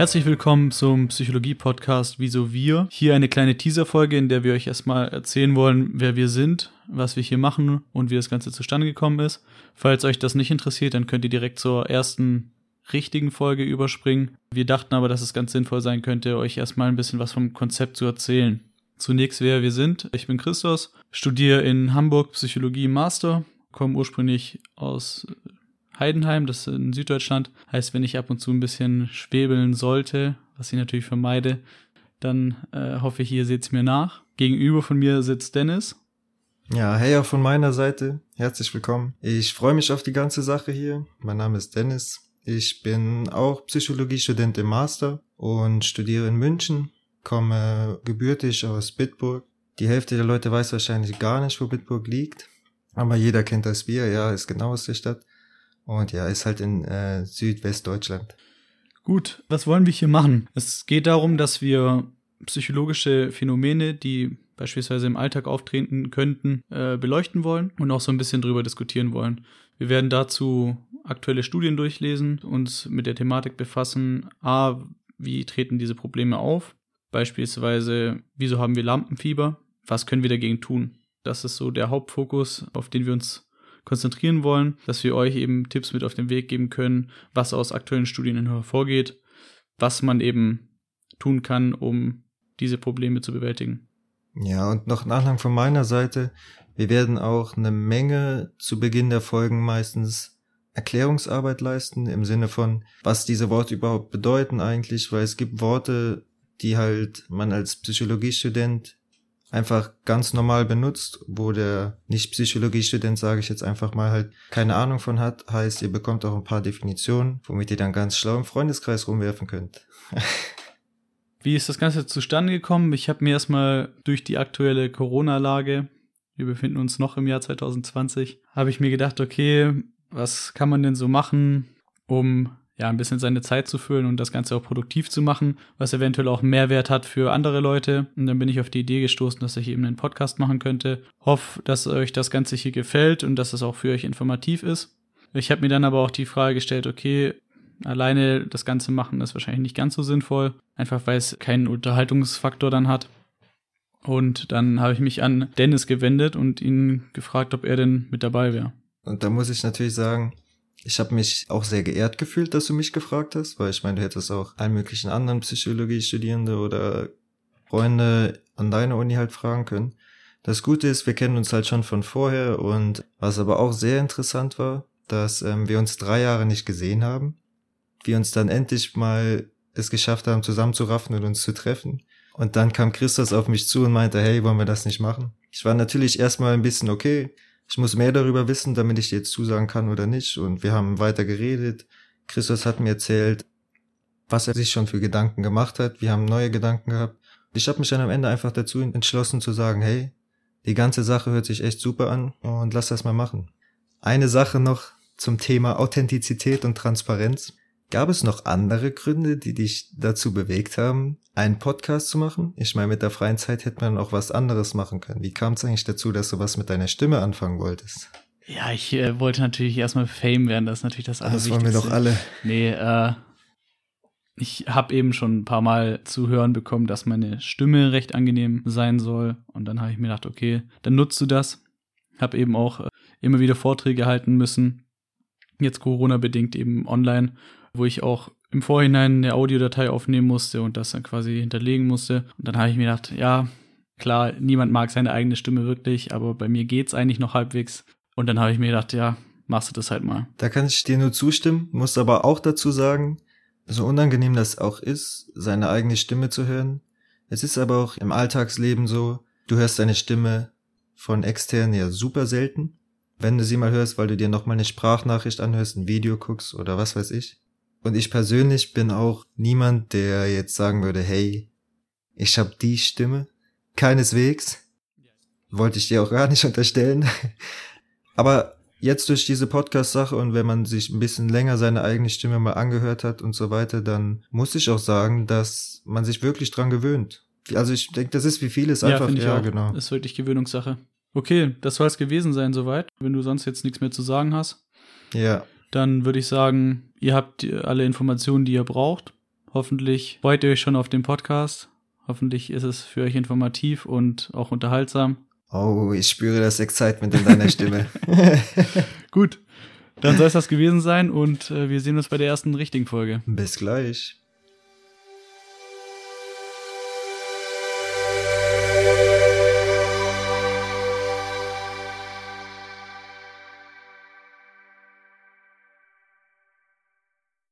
Herzlich willkommen zum Psychologie-Podcast Wieso Wir. Hier eine kleine Teaser-Folge, in der wir euch erstmal erzählen wollen, wer wir sind, was wir hier machen und wie das Ganze zustande gekommen ist. Falls euch das nicht interessiert, dann könnt ihr direkt zur ersten richtigen Folge überspringen. Wir dachten aber, dass es ganz sinnvoll sein könnte, euch erstmal ein bisschen was vom Konzept zu erzählen. Zunächst, wer wir sind. Ich bin Christos, studiere in Hamburg Psychologie Master, komme ursprünglich aus Heidenheim, das in Süddeutschland. Heißt, wenn ich ab und zu ein bisschen schwebeln sollte, was ich natürlich vermeide, dann äh, hoffe ich, ihr seht es mir nach. Gegenüber von mir sitzt Dennis. Ja, hey auch von meiner Seite. Herzlich willkommen. Ich freue mich auf die ganze Sache hier. Mein Name ist Dennis. Ich bin auch Psychologiestudent im Master und studiere in München, komme gebürtig aus Bitburg. Die Hälfte der Leute weiß wahrscheinlich gar nicht, wo Bitburg liegt. Aber jeder kennt das Bier, ja, ist genau aus der Stadt. Und ja, ist halt in äh, Südwestdeutschland. Gut, was wollen wir hier machen? Es geht darum, dass wir psychologische Phänomene, die beispielsweise im Alltag auftreten könnten, äh, beleuchten wollen und auch so ein bisschen drüber diskutieren wollen. Wir werden dazu aktuelle Studien durchlesen, uns mit der Thematik befassen. A, wie treten diese Probleme auf? Beispielsweise, wieso haben wir Lampenfieber? Was können wir dagegen tun? Das ist so der Hauptfokus, auf den wir uns konzentrieren wollen, dass wir euch eben Tipps mit auf den Weg geben können, was aus aktuellen Studien hervorgeht, was man eben tun kann, um diese Probleme zu bewältigen. Ja, und noch ein Anhang von meiner Seite. Wir werden auch eine Menge zu Beginn der Folgen meistens Erklärungsarbeit leisten im Sinne von, was diese Worte überhaupt bedeuten eigentlich, weil es gibt Worte, die halt man als Psychologiestudent einfach ganz normal benutzt, wo der Nicht-Psychologiestudent, sage ich jetzt einfach mal, halt keine Ahnung von hat, heißt, ihr bekommt auch ein paar Definitionen, womit ihr dann ganz schlau im Freundeskreis rumwerfen könnt. Wie ist das Ganze zustande gekommen? Ich habe mir erstmal durch die aktuelle Corona-Lage, wir befinden uns noch im Jahr 2020, habe ich mir gedacht, okay, was kann man denn so machen, um ja ein bisschen seine Zeit zu füllen und das Ganze auch produktiv zu machen, was eventuell auch Mehrwert hat für andere Leute. Und dann bin ich auf die Idee gestoßen, dass ich eben einen Podcast machen könnte. Hoff, dass euch das Ganze hier gefällt und dass es auch für euch informativ ist. Ich habe mir dann aber auch die Frage gestellt, okay, alleine das Ganze machen ist wahrscheinlich nicht ganz so sinnvoll, einfach weil es keinen Unterhaltungsfaktor dann hat. Und dann habe ich mich an Dennis gewendet und ihn gefragt, ob er denn mit dabei wäre. Und da muss ich natürlich sagen, ich habe mich auch sehr geehrt gefühlt, dass du mich gefragt hast, weil ich meine, du hättest auch allen möglichen anderen Psychologie-Studierende oder Freunde an deiner Uni halt fragen können. Das Gute ist, wir kennen uns halt schon von vorher und was aber auch sehr interessant war, dass ähm, wir uns drei Jahre nicht gesehen haben wir uns dann endlich mal es geschafft haben, zusammenzuraffen und uns zu treffen. Und dann kam Christus auf mich zu und meinte, hey, wollen wir das nicht machen? Ich war natürlich erstmal ein bisschen okay. Ich muss mehr darüber wissen, damit ich dir jetzt zusagen kann oder nicht. Und wir haben weiter geredet. Christus hat mir erzählt, was er sich schon für Gedanken gemacht hat. Wir haben neue Gedanken gehabt. Ich habe mich dann am Ende einfach dazu entschlossen zu sagen, hey, die ganze Sache hört sich echt super an und lass das mal machen. Eine Sache noch zum Thema Authentizität und Transparenz. Gab es noch andere Gründe, die dich dazu bewegt haben, einen Podcast zu machen? Ich meine, mit der freien Zeit hätte man auch was anderes machen können. Wie kam es eigentlich dazu, dass du was mit deiner Stimme anfangen wolltest? Ja, ich äh, wollte natürlich erstmal Fame werden, das ist natürlich das Allerwichtigste. Das wollen wir doch alle. Nee, äh, ich habe eben schon ein paar Mal zu hören bekommen, dass meine Stimme recht angenehm sein soll. Und dann habe ich mir gedacht, okay, dann nutzt du das. Habe eben auch äh, immer wieder Vorträge halten müssen. Jetzt Corona-bedingt eben online wo ich auch im Vorhinein eine Audiodatei aufnehmen musste und das dann quasi hinterlegen musste. Und dann habe ich mir gedacht, ja, klar, niemand mag seine eigene Stimme wirklich, aber bei mir geht's eigentlich noch halbwegs. Und dann habe ich mir gedacht, ja, machst du das halt mal. Da kann ich dir nur zustimmen, muss aber auch dazu sagen, so unangenehm das auch ist, seine eigene Stimme zu hören. Es ist aber auch im Alltagsleben so, du hörst deine Stimme von extern ja super selten. Wenn du sie mal hörst, weil du dir nochmal eine Sprachnachricht anhörst, ein Video guckst oder was weiß ich. Und ich persönlich bin auch niemand, der jetzt sagen würde, hey, ich habe die Stimme. Keineswegs. Wollte ich dir auch gar nicht unterstellen. Aber jetzt durch diese Podcast-Sache und wenn man sich ein bisschen länger seine eigene Stimme mal angehört hat und so weiter, dann muss ich auch sagen, dass man sich wirklich dran gewöhnt. Also ich denke, das ist wie vieles einfach. Ja, ja, auch. genau. Ist wirklich Gewöhnungssache. Okay, das soll es gewesen sein soweit. Wenn du sonst jetzt nichts mehr zu sagen hast. Ja dann würde ich sagen, ihr habt alle Informationen, die ihr braucht. Hoffentlich freut ihr euch schon auf den Podcast. Hoffentlich ist es für euch informativ und auch unterhaltsam. Oh, ich spüre das Excitement in deiner Stimme. Gut, dann soll es das gewesen sein und äh, wir sehen uns bei der ersten richtigen Folge. Bis gleich.